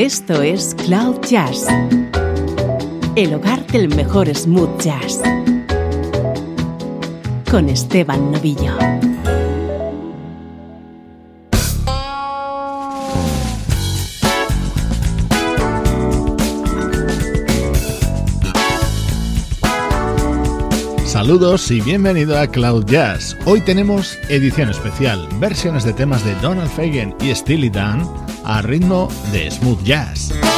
Esto es Cloud Jazz, el hogar del mejor smooth jazz, con Esteban Novillo. Saludos y bienvenido a Cloud Jazz. Hoy tenemos edición especial, versiones de temas de Donald Fagen y Steely Dan a ritmo de smooth jazz.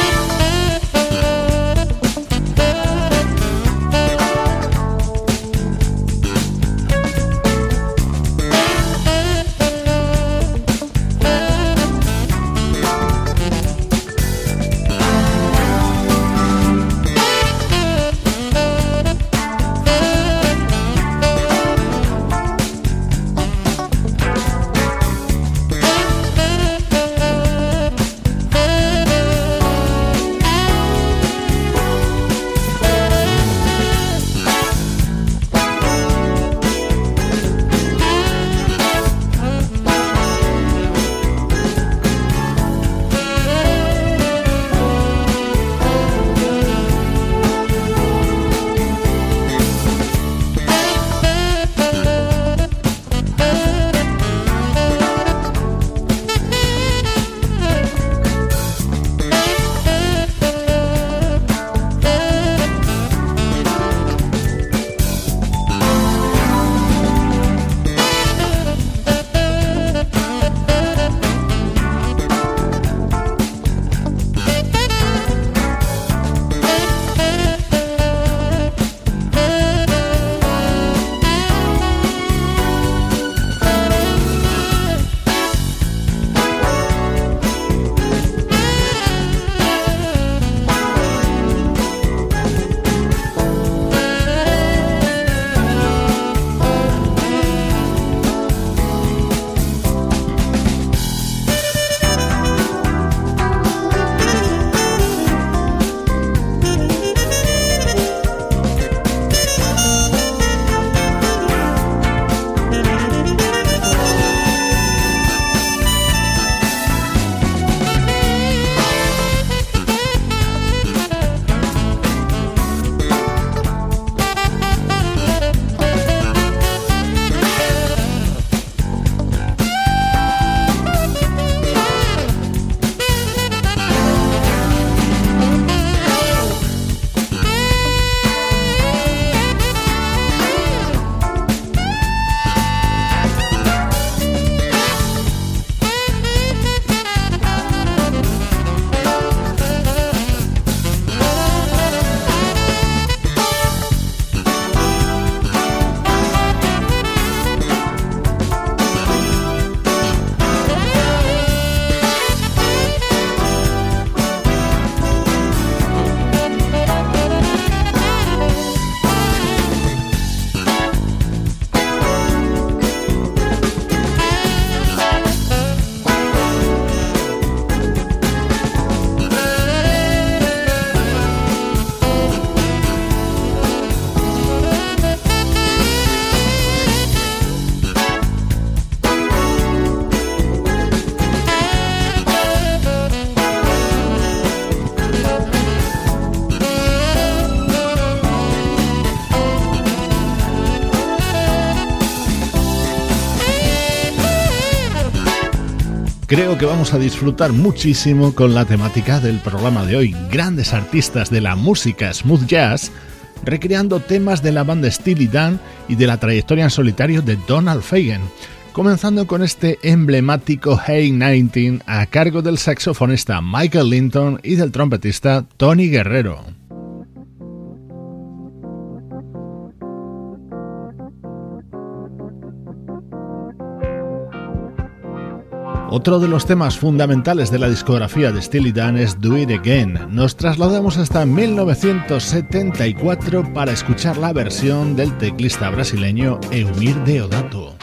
Creo que vamos a disfrutar muchísimo con la temática del programa de hoy. Grandes artistas de la música smooth jazz recreando temas de la banda Steely Dan y de la trayectoria en solitario de Donald Fagen. Comenzando con este emblemático Hey 19 a cargo del saxofonista Michael Linton y del trompetista Tony Guerrero. Otro de los temas fundamentales de la discografía de Steely Dan es Do It Again. Nos trasladamos hasta 1974 para escuchar la versión del teclista brasileño Eumir Deodato.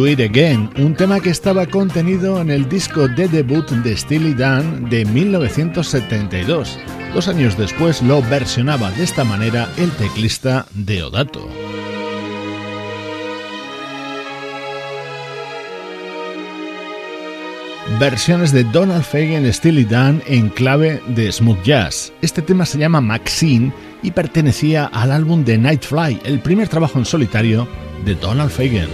Do It Again, un tema que estaba contenido en el disco de debut de Steely Dan de 1972. Dos años después lo versionaba de esta manera el teclista Deodato. versiones de Donald Fagen, Steely Dan en clave de smooth jazz. Este tema se llama Maxine y pertenecía al álbum de Nightfly, el primer trabajo en solitario de Donald Fagen.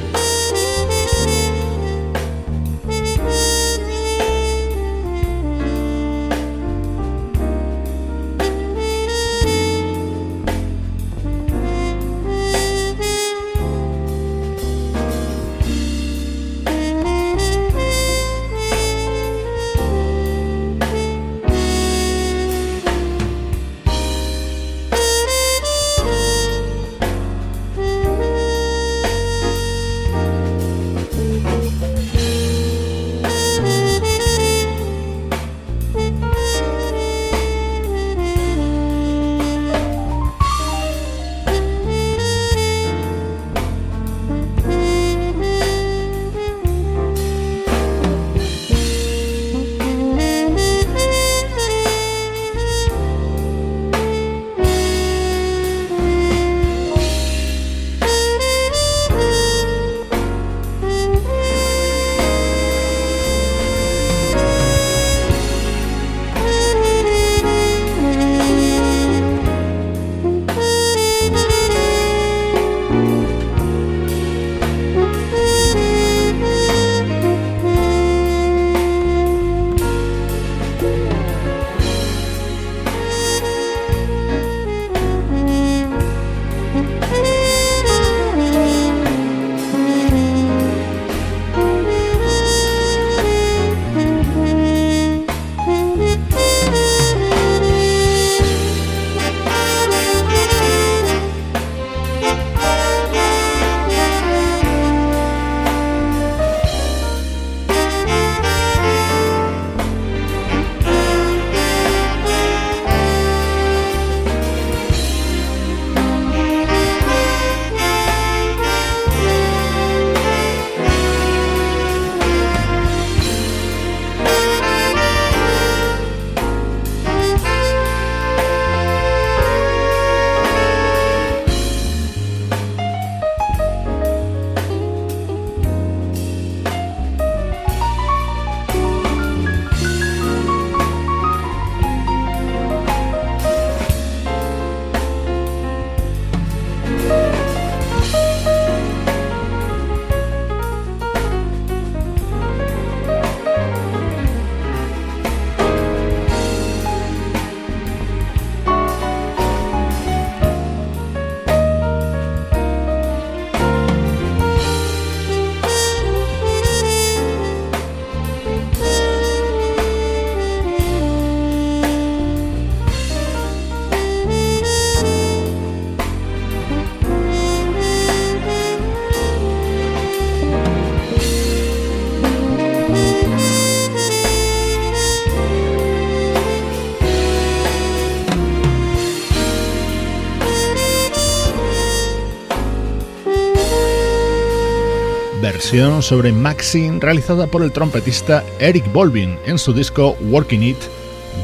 Sobre Maxine realizada por el trompetista Eric Bolvin en su disco Working It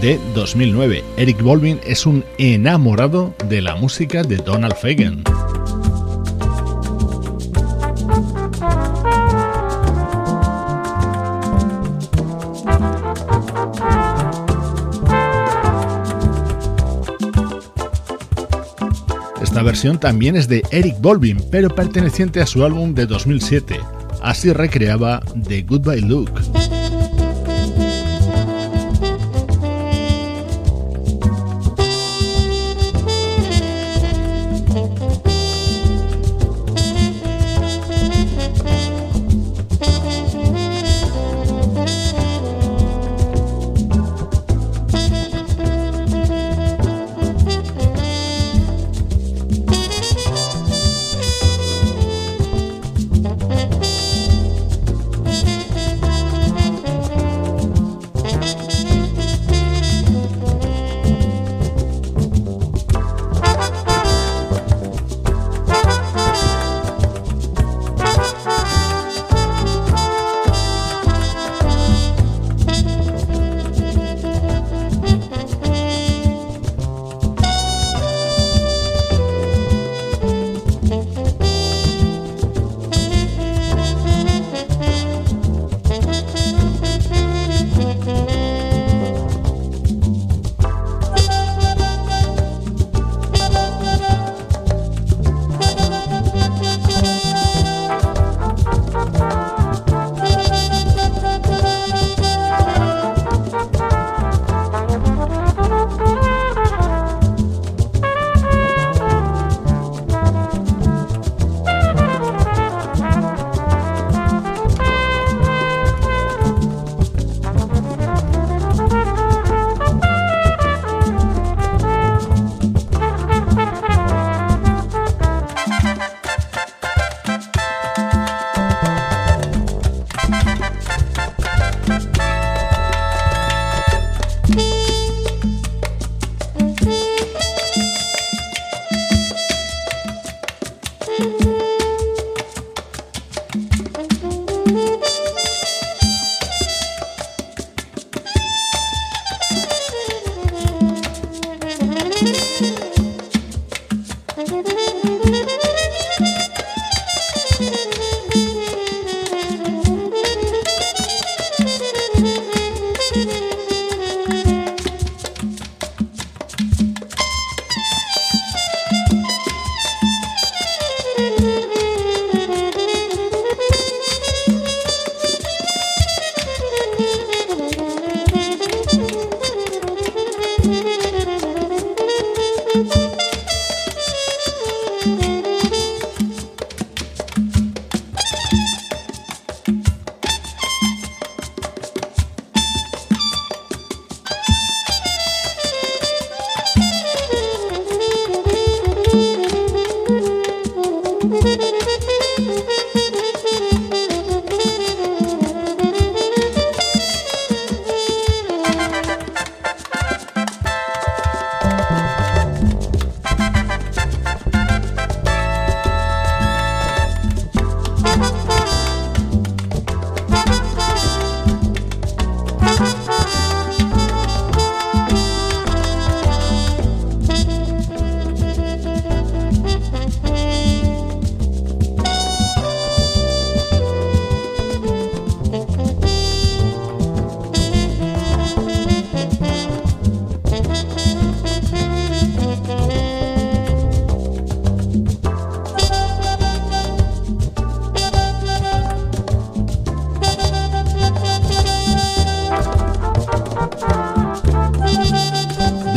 de 2009. Eric Bolvin es un enamorado de la música de Donald Fagen. Esta versión también es de Eric Bolvin, pero perteneciente a su álbum de 2007. Así recreaba The Goodbye Look.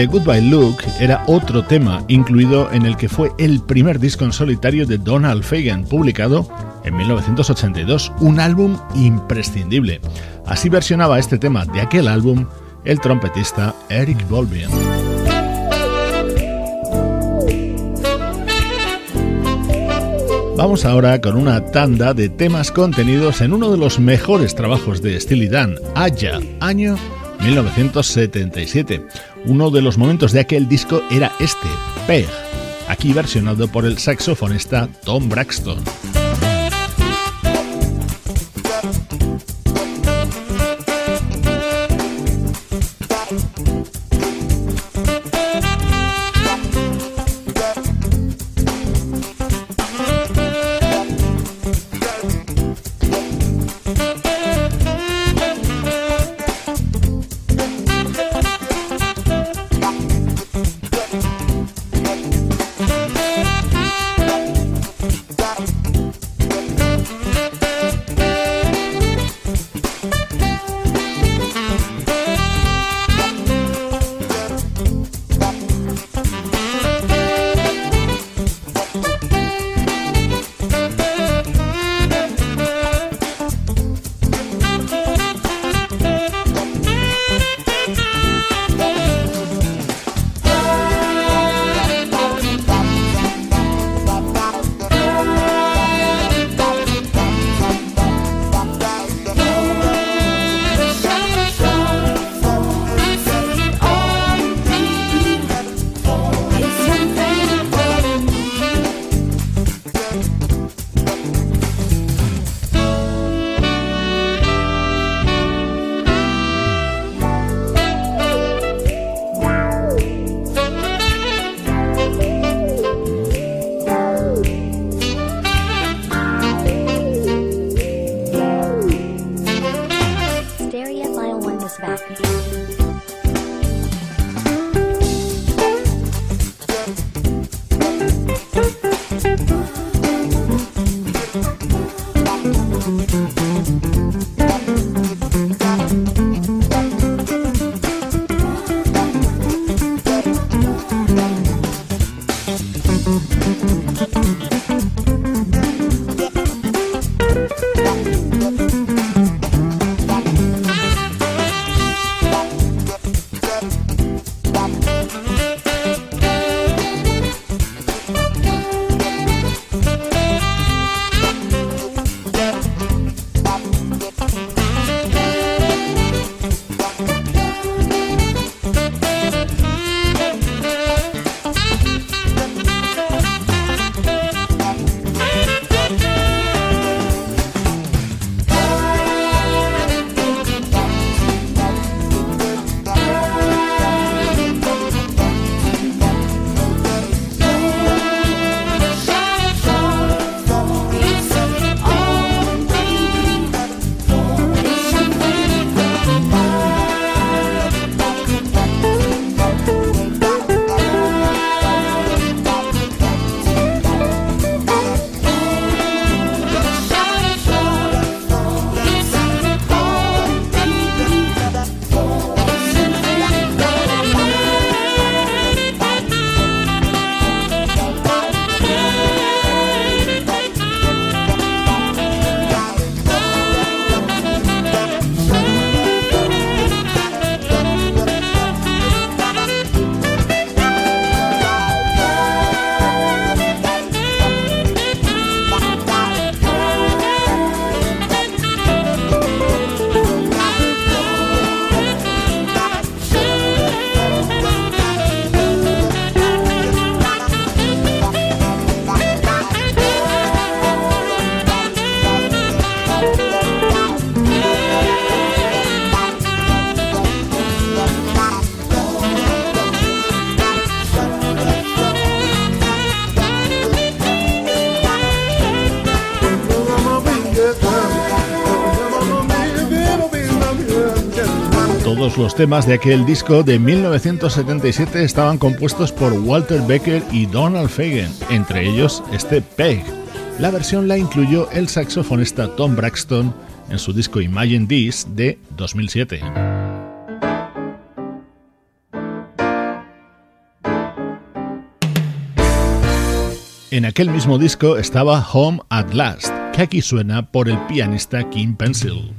The Goodbye Look era otro tema incluido en el que fue el primer disco en solitario de Donald Fagen, publicado en 1982, un álbum imprescindible. Así versionaba este tema de aquel álbum el trompetista Eric Bolvin. Vamos ahora con una tanda de temas contenidos en uno de los mejores trabajos de Steely Dan, Aya, año 1977. Uno de los momentos de aquel disco era este, Peg, aquí versionado por el saxofonista Tom Braxton. Los temas de aquel disco de 1977 estaban compuestos por Walter Becker y Donald Fagen, entre ellos este Peg. La versión la incluyó el saxofonista Tom Braxton en su disco Imagine This de 2007. En aquel mismo disco estaba Home at Last, que aquí suena por el pianista Kim Pencil.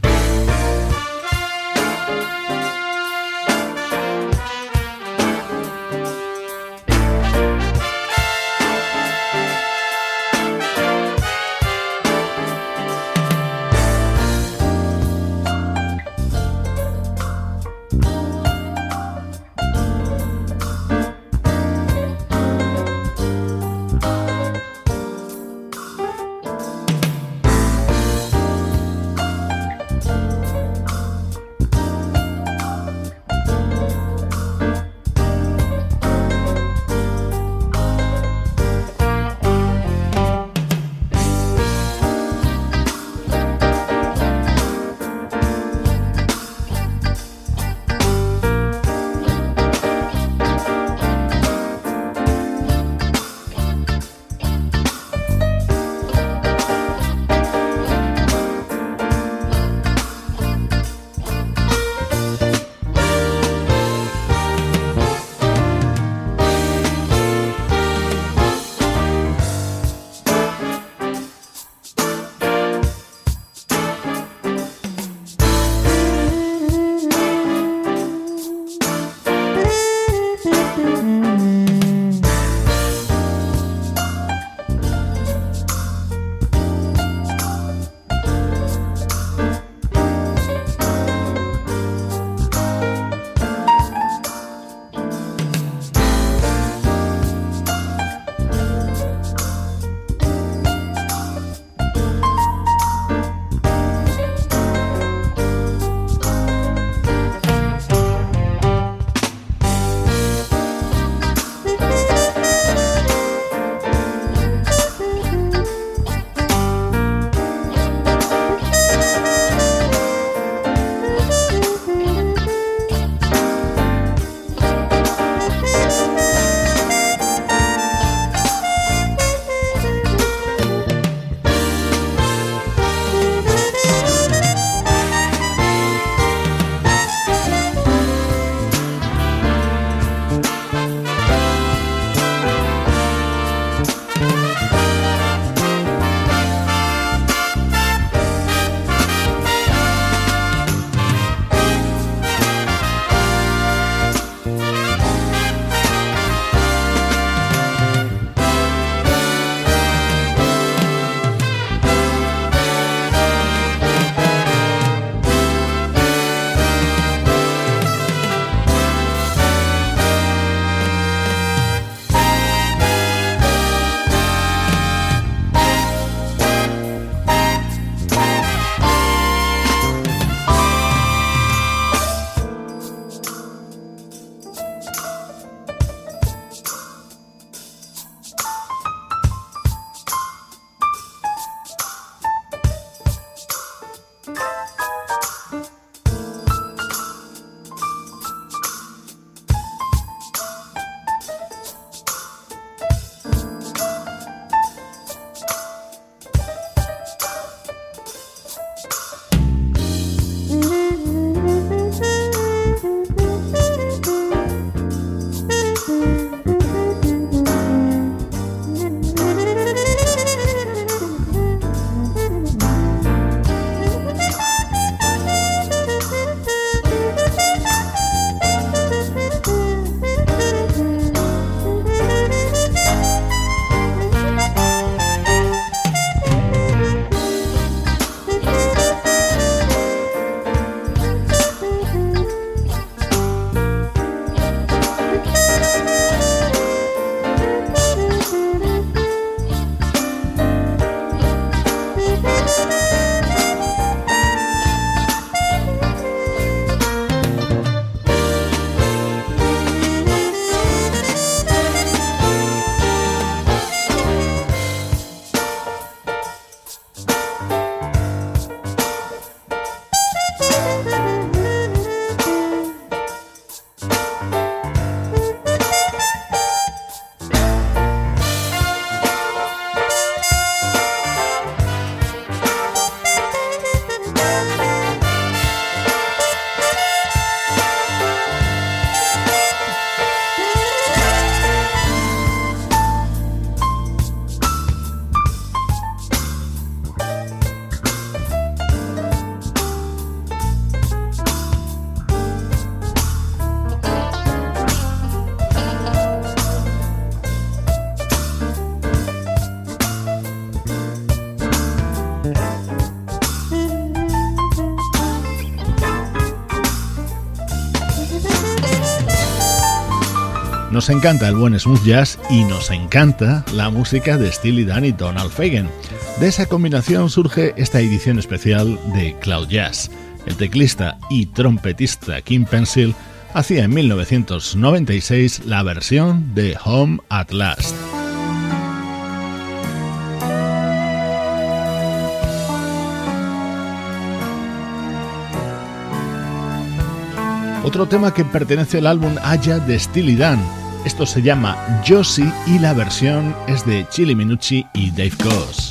Nos encanta el buen smooth jazz y nos encanta la música de Steely Dan y Donald Fagen. De esa combinación surge esta edición especial de Cloud Jazz. El teclista y trompetista Kim Pencil hacía en 1996 la versión de Home at Last. Otro tema que pertenece al álbum Aya de Steely Dan. Esto se llama Josie y la versión es de Chili Minucci y Dave Koz.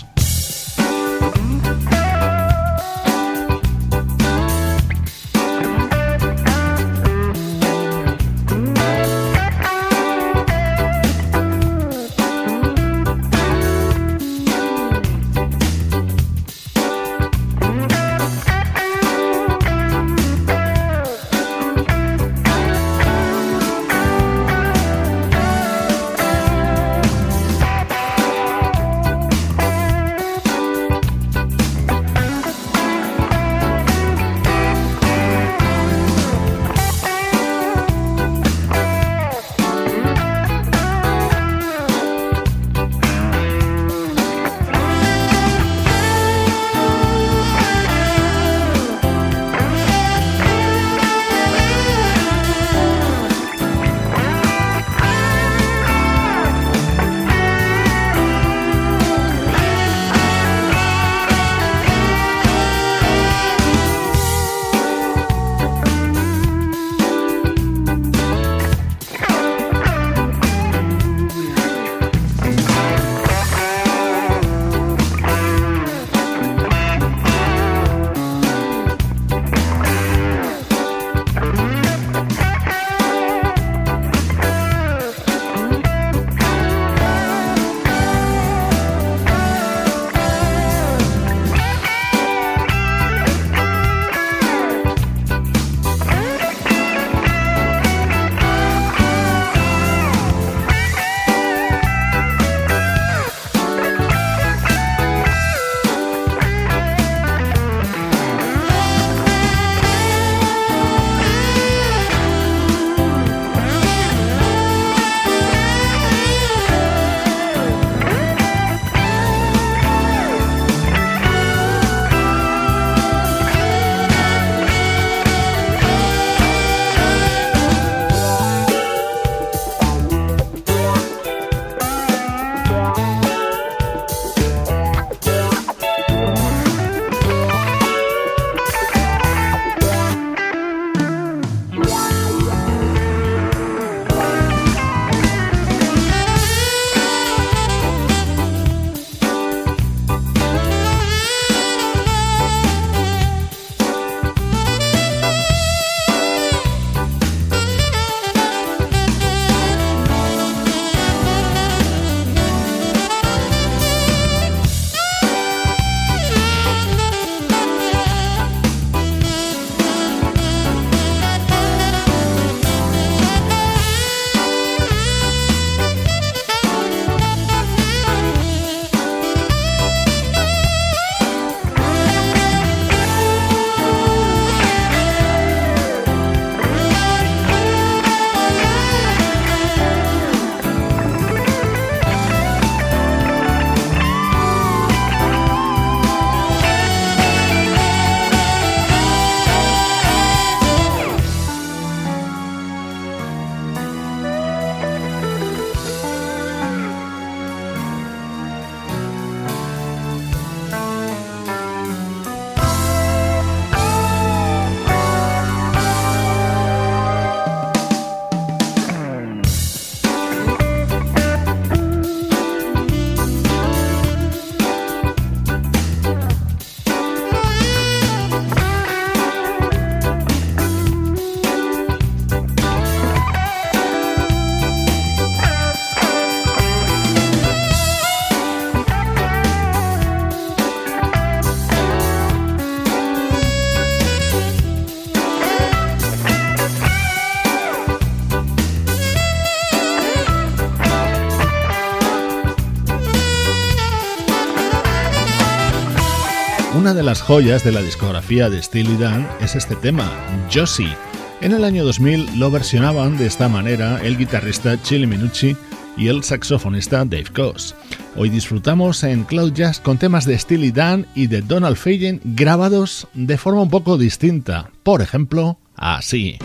Las joyas de la discografía de Steely Dan es este tema, Josie. En el año 2000 lo versionaban de esta manera el guitarrista Chili Minucci y el saxofonista Dave Koz. Hoy disfrutamos en Cloud Jazz con temas de Steely Dan y de Donald Fagen grabados de forma un poco distinta, por ejemplo, así.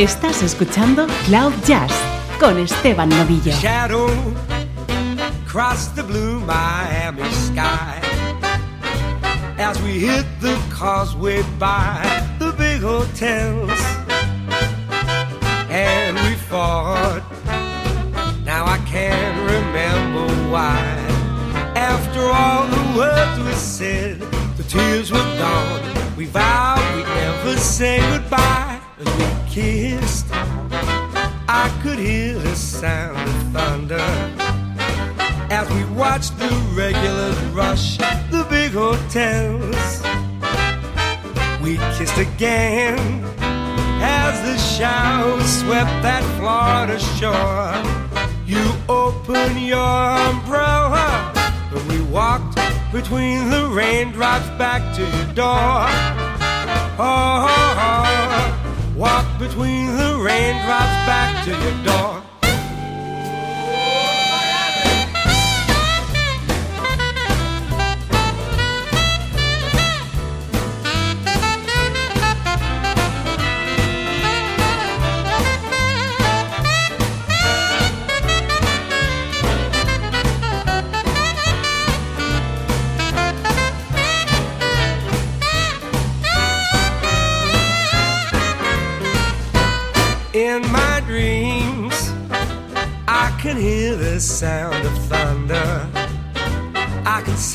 Estás escuchando Cloud Jazz con Esteban Novillo. Shadow the blue Miami sky as we hit the causeway by the big hotels and we fought. Now I can't remember why. After all the words we said, the tears were gone. We vowed we'd never say goodbye kissed. I could hear the sound of thunder as we watched the regulars rush the big hotels. We kissed again as the showers swept that Florida shore. You opened your umbrella and we walked between the raindrops back to your door. Oh, oh, oh. Walk between the raindrops back to your door.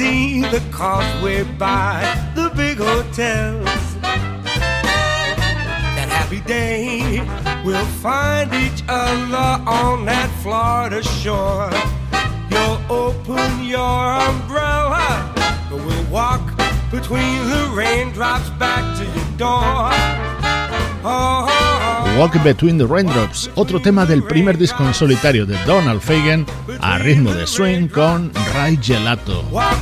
See the causeway by the big hotels. That happy day, we'll find each other on that Florida shore. You'll open your umbrella, and we'll walk between the raindrops back to your door. Oh. Walk Between the Raindrops, otro tema del primer disco en solitario de Donald Fagen a ritmo de swing con Ray Gelato. Walk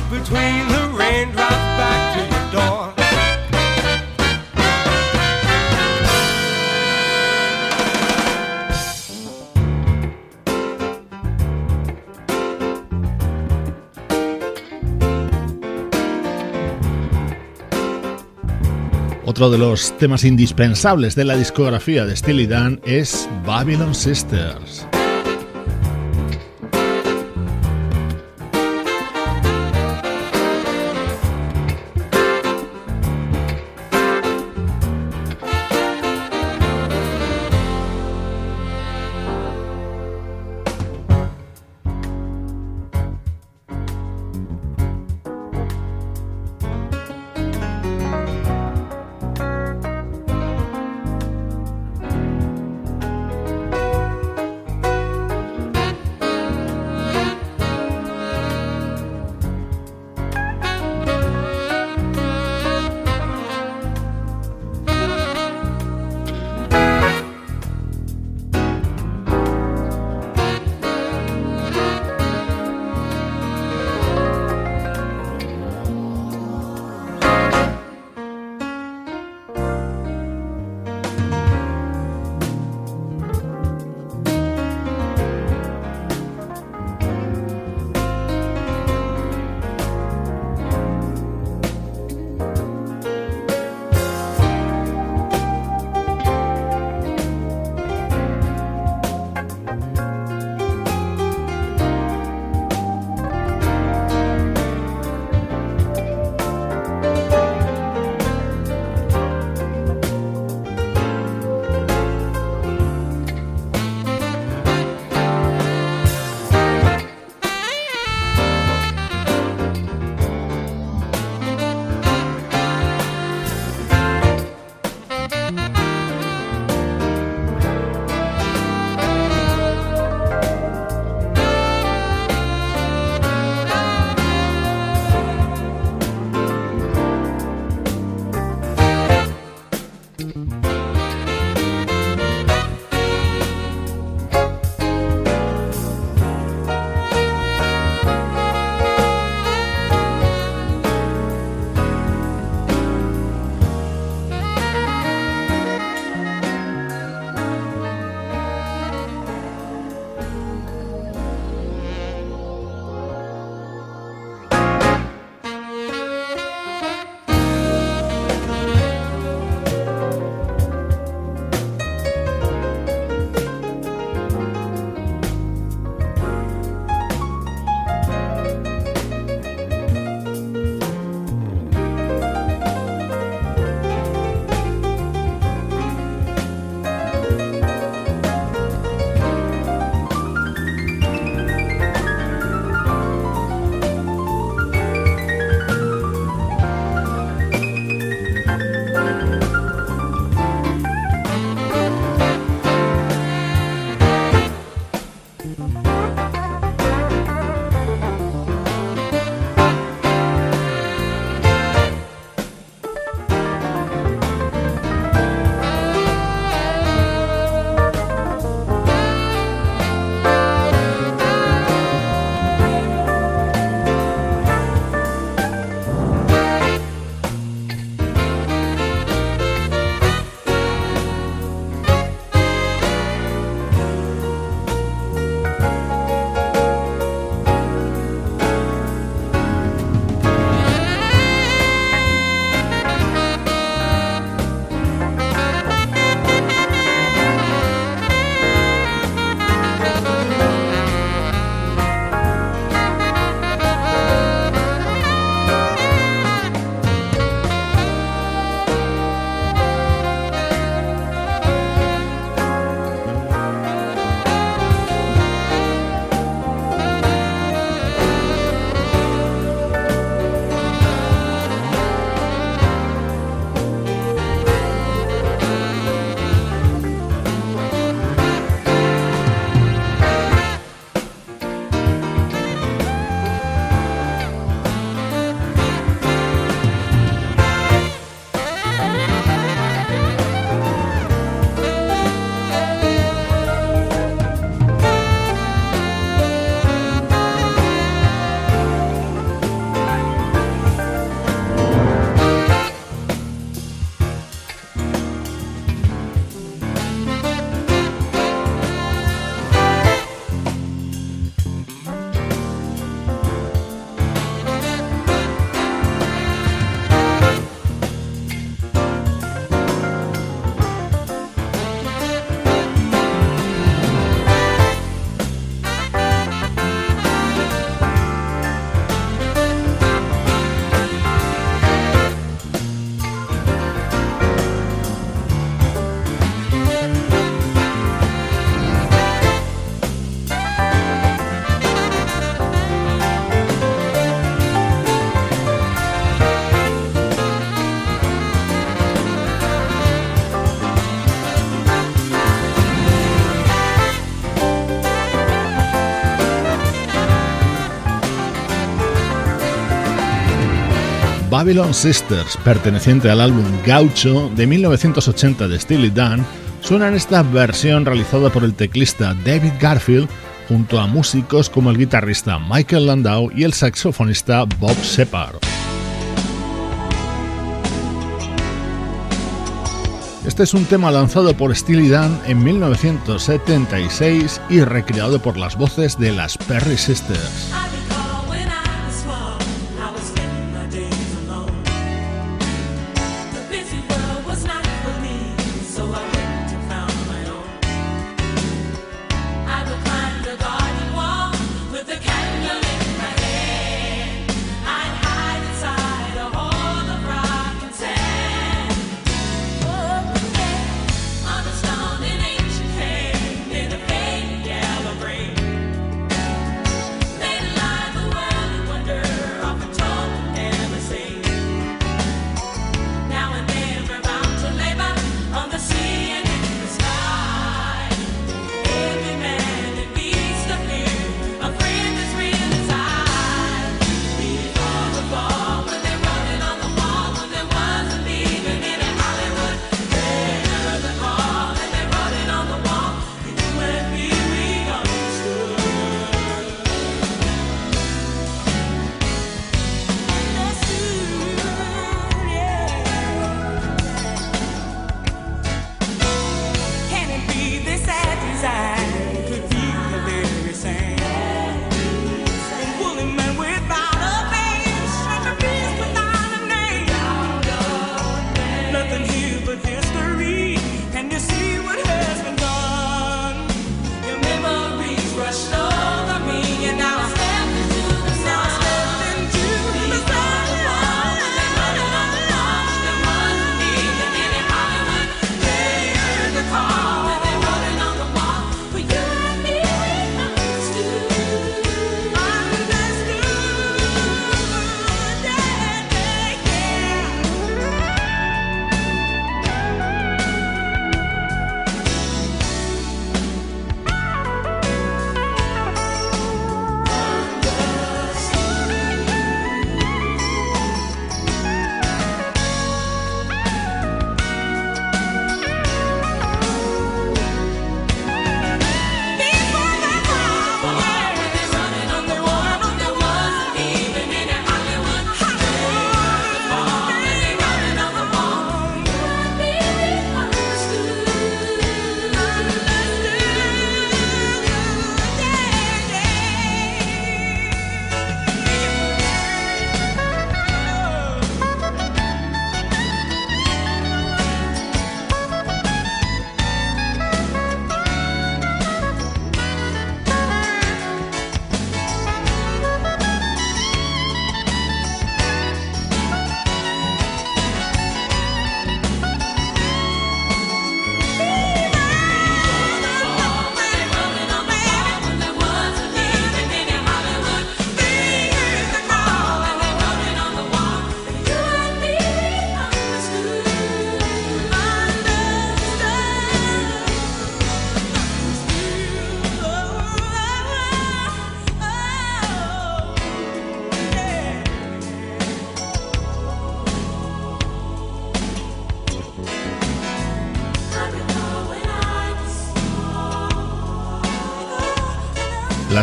Otro de los temas indispensables de la discografía de Steely Dan es Babylon Sisters. Babylon Sisters, perteneciente al álbum Gaucho de 1980 de Steely Dan, suena en esta versión realizada por el teclista David Garfield junto a músicos como el guitarrista Michael Landau y el saxofonista Bob Shepard. Este es un tema lanzado por Steely Dan en 1976 y recreado por las voces de las Perry Sisters.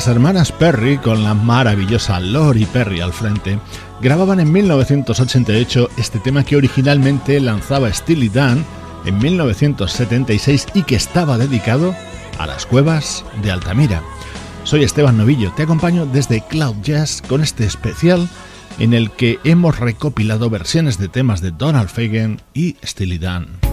Las hermanas Perry, con la maravillosa Lori Perry al frente, grababan en 1988 este tema que originalmente lanzaba Steely Dan en 1976 y que estaba dedicado a las cuevas de Altamira. Soy Esteban Novillo, te acompaño desde Cloud Jazz con este especial en el que hemos recopilado versiones de temas de Donald Fagen y Steely Dan.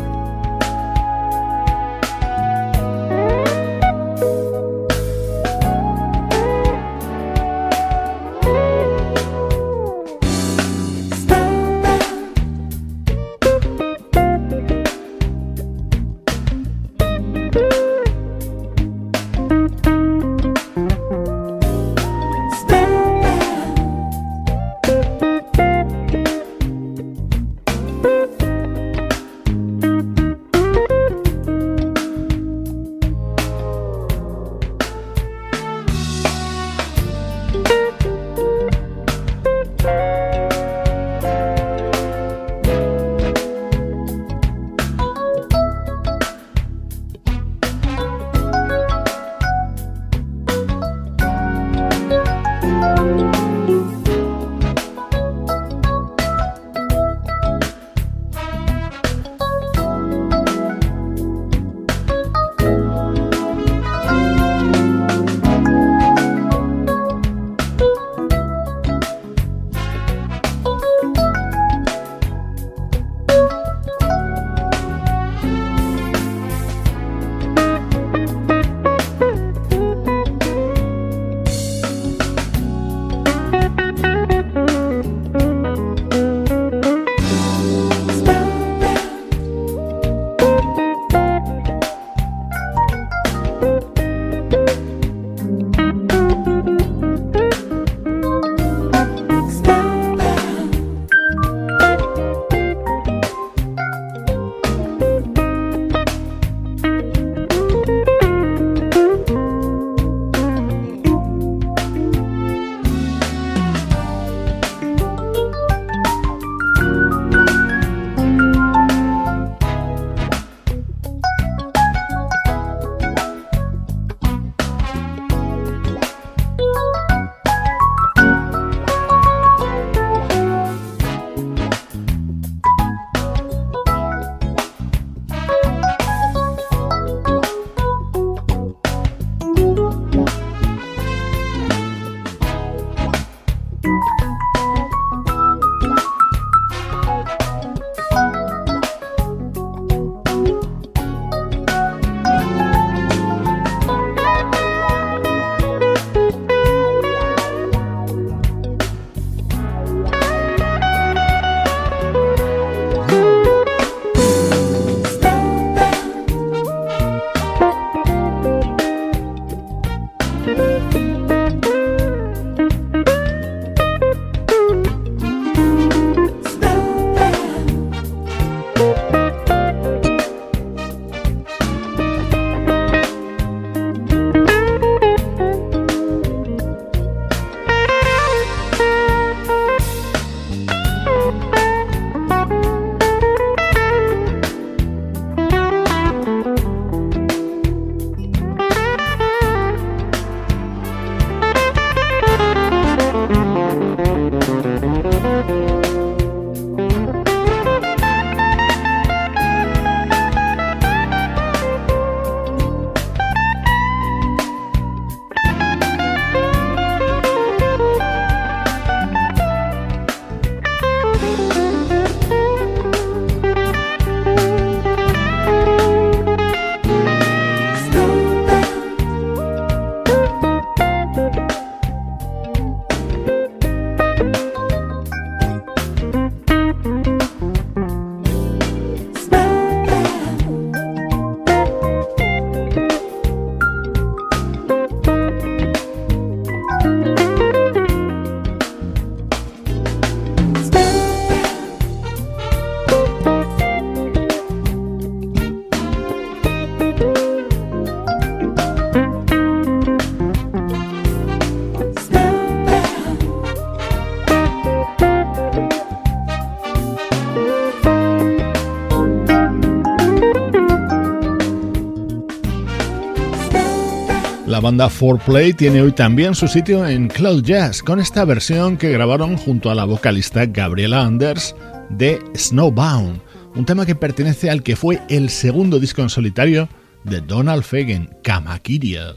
Banda 4Play tiene hoy también su sitio en Cloud Jazz con esta versión que grabaron junto a la vocalista Gabriela Anders de Snowbound, un tema que pertenece al que fue el segundo disco en solitario de Donald Fagen, Kamakiria.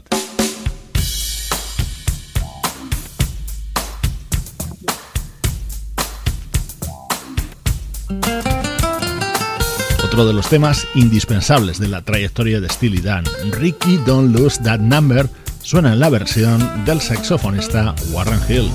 otro de los temas indispensables de la trayectoria de Steely Dan, Ricky Don't Lose That Number, suena en la versión del saxofonista Warren Hill.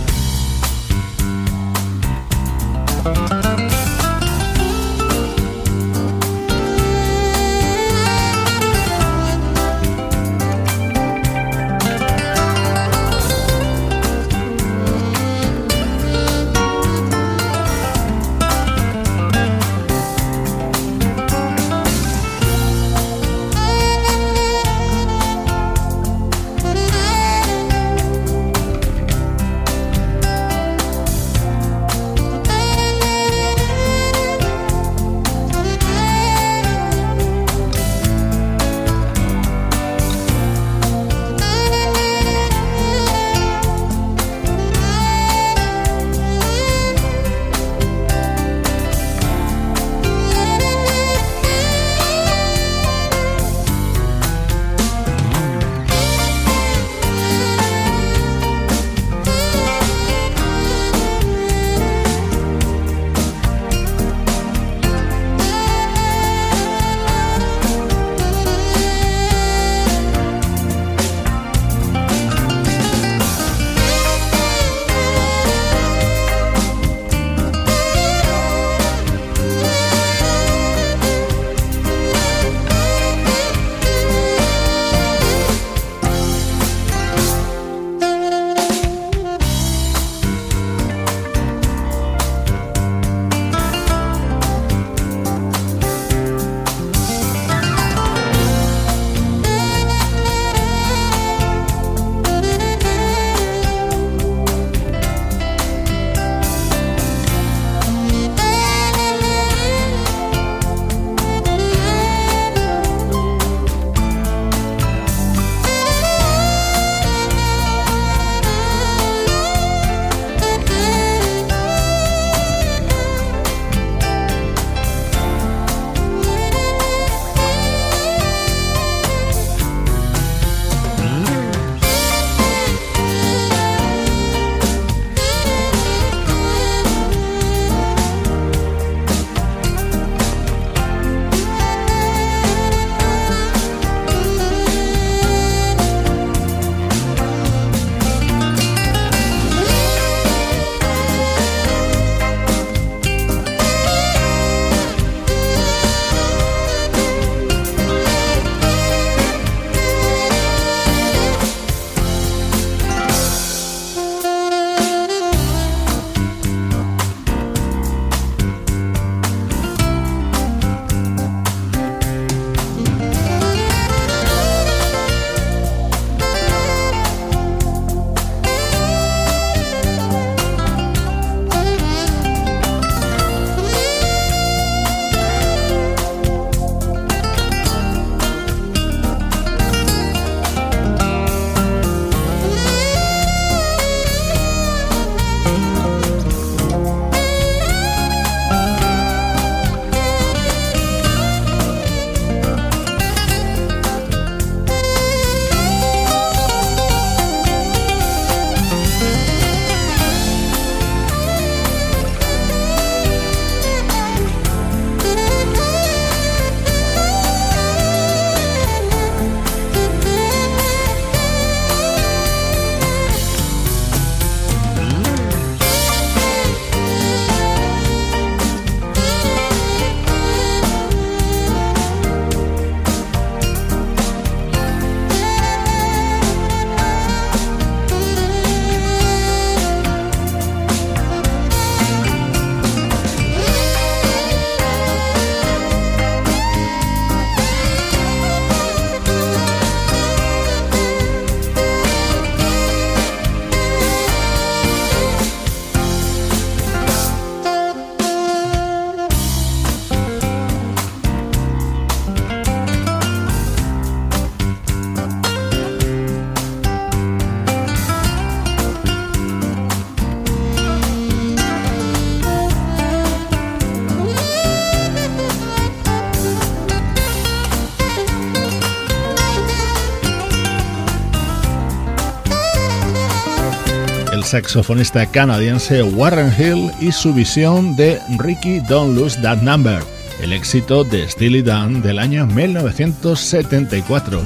Saxofonista canadiense Warren Hill y su visión de Ricky Don't Lose That Number, el éxito de Steely Dan del año 1974.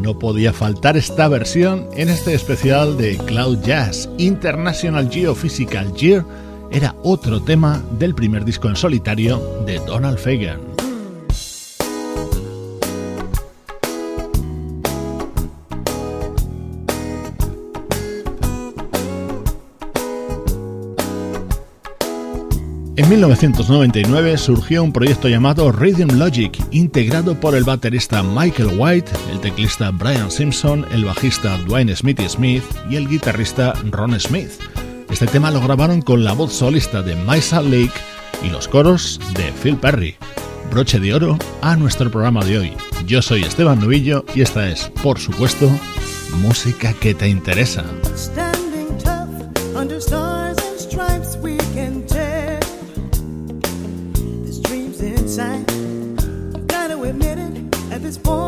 No podía faltar esta versión en este especial de Cloud Jazz International Geophysical Year era otro tema del primer disco en solitario de Donald Fagan. En 1999 surgió un proyecto llamado Rhythm Logic, integrado por el baterista Michael White, el teclista Brian Simpson, el bajista Dwayne Smithy Smith y el guitarrista Ron Smith. Este tema lo grabaron con la voz solista de Maisa Lake y los coros de Phil Perry. Broche de oro a nuestro programa de hoy. Yo soy Esteban Novillo y esta es, por supuesto, música que te interesa. sign. I've got to admit it at this point.